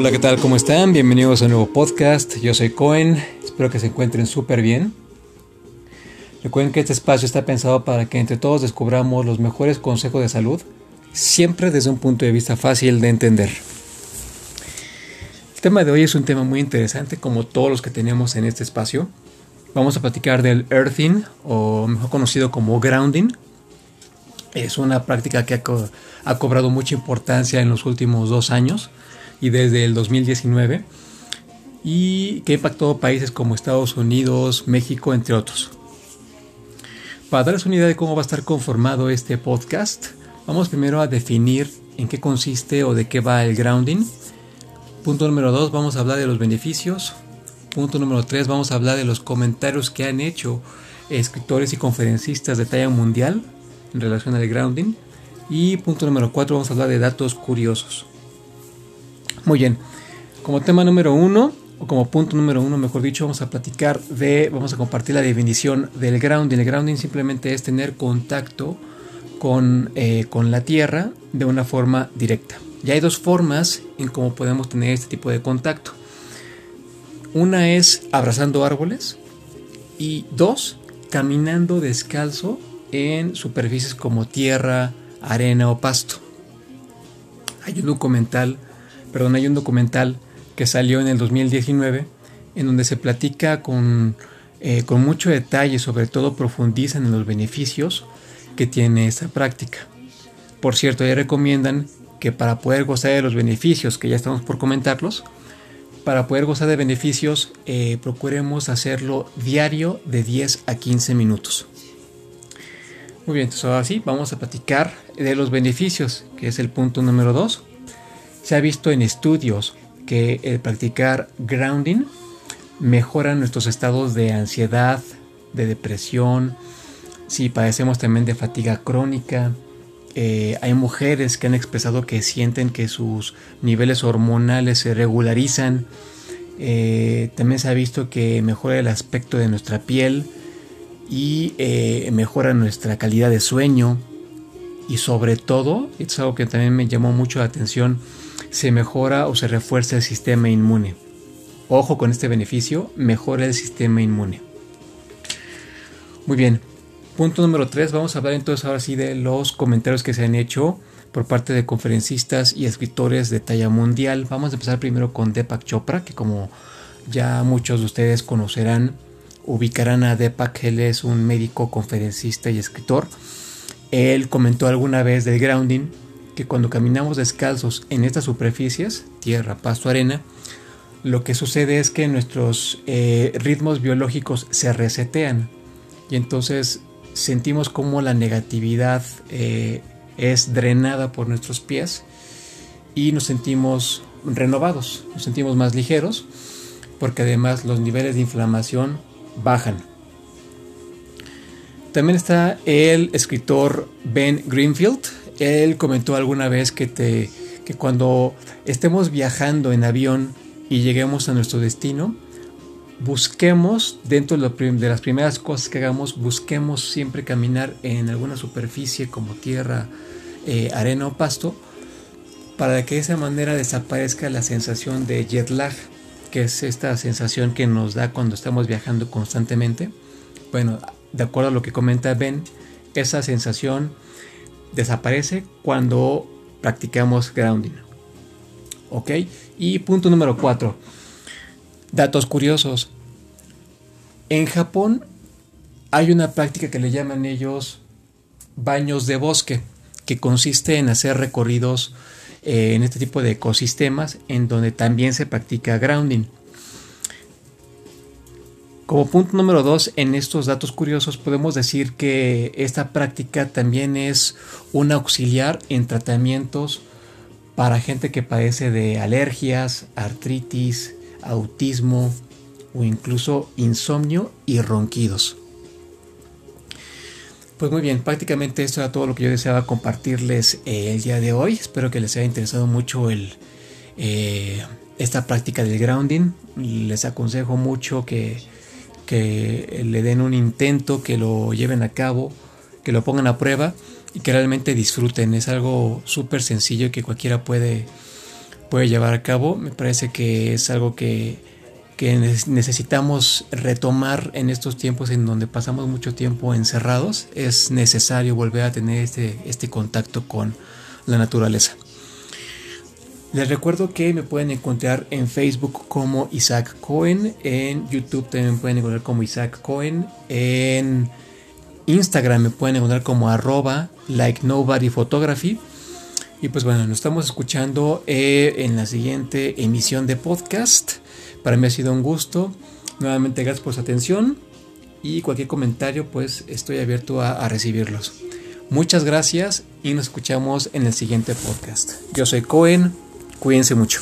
Hola, ¿qué tal? ¿Cómo están? Bienvenidos a un nuevo podcast. Yo soy Cohen. Espero que se encuentren súper bien. Recuerden que este espacio está pensado para que entre todos descubramos los mejores consejos de salud, siempre desde un punto de vista fácil de entender. El tema de hoy es un tema muy interesante, como todos los que tenemos en este espacio. Vamos a platicar del earthing, o mejor conocido como grounding. Es una práctica que ha, ha cobrado mucha importancia en los últimos dos años y desde el 2019 y que ha impactado países como Estados Unidos, México, entre otros. Para darles una idea de cómo va a estar conformado este podcast, vamos primero a definir en qué consiste o de qué va el grounding. Punto número 2, vamos a hablar de los beneficios. Punto número 3, vamos a hablar de los comentarios que han hecho escritores y conferencistas de talla mundial en relación al grounding. Y punto número 4, vamos a hablar de datos curiosos. Muy bien, como tema número uno, o como punto número uno, mejor dicho, vamos a platicar de, vamos a compartir la definición del grounding. El grounding simplemente es tener contacto con, eh, con la tierra de una forma directa. Y hay dos formas en cómo podemos tener este tipo de contacto. Una es abrazando árboles y dos, caminando descalzo en superficies como tierra, arena o pasto. Hay un documental perdón, hay un documental que salió en el 2019 en donde se platica con, eh, con mucho detalle, sobre todo profundizan en los beneficios que tiene esta práctica. Por cierto, ahí recomiendan que para poder gozar de los beneficios, que ya estamos por comentarlos, para poder gozar de beneficios, eh, procuremos hacerlo diario de 10 a 15 minutos. Muy bien, entonces ahora sí, vamos a platicar de los beneficios, que es el punto número 2. Se ha visto en estudios que el practicar grounding mejora nuestros estados de ansiedad, de depresión, si padecemos también de fatiga crónica. Eh, hay mujeres que han expresado que sienten que sus niveles hormonales se regularizan. Eh, también se ha visto que mejora el aspecto de nuestra piel y eh, mejora nuestra calidad de sueño. Y sobre todo, es algo que también me llamó mucho la atención, se mejora o se refuerza el sistema inmune. Ojo con este beneficio, mejora el sistema inmune. Muy bien, punto número 3, vamos a hablar entonces ahora sí de los comentarios que se han hecho por parte de conferencistas y escritores de talla mundial. Vamos a empezar primero con Deepak Chopra, que como ya muchos de ustedes conocerán, ubicarán a Deepak, él es un médico, conferencista y escritor. Él comentó alguna vez del grounding que cuando caminamos descalzos en estas superficies, tierra, pasto, arena, lo que sucede es que nuestros eh, ritmos biológicos se resetean y entonces sentimos como la negatividad eh, es drenada por nuestros pies y nos sentimos renovados, nos sentimos más ligeros porque además los niveles de inflamación bajan. También está el escritor Ben Greenfield, él comentó alguna vez que, te, que cuando estemos viajando en avión y lleguemos a nuestro destino, busquemos, dentro de las primeras cosas que hagamos, busquemos siempre caminar en alguna superficie como tierra, eh, arena o pasto, para que de esa manera desaparezca la sensación de jet lag, que es esta sensación que nos da cuando estamos viajando constantemente. Bueno, de acuerdo a lo que comenta Ben, esa sensación desaparece cuando practicamos grounding. ¿Ok? Y punto número 4. Datos curiosos. En Japón hay una práctica que le llaman ellos baños de bosque, que consiste en hacer recorridos eh, en este tipo de ecosistemas en donde también se practica grounding. Como punto número dos, en estos datos curiosos podemos decir que esta práctica también es un auxiliar en tratamientos para gente que padece de alergias, artritis, autismo o incluso insomnio y ronquidos. Pues muy bien, prácticamente esto era todo lo que yo deseaba compartirles eh, el día de hoy. Espero que les haya interesado mucho eh, esta práctica del grounding. Les aconsejo mucho que que le den un intento, que lo lleven a cabo, que lo pongan a prueba y que realmente disfruten. Es algo súper sencillo que cualquiera puede, puede llevar a cabo. Me parece que es algo que, que necesitamos retomar en estos tiempos en donde pasamos mucho tiempo encerrados. Es necesario volver a tener este, este contacto con la naturaleza. Les recuerdo que me pueden encontrar en Facebook como Isaac Cohen, en YouTube también me pueden encontrar como Isaac Cohen, en Instagram me pueden encontrar como arroba like nobody photography. Y pues bueno, nos estamos escuchando eh, en la siguiente emisión de podcast. Para mí ha sido un gusto. Nuevamente gracias por su atención y cualquier comentario pues estoy abierto a recibirlos. Muchas gracias y nos escuchamos en el siguiente podcast. Yo soy Cohen. Cuídense mucho.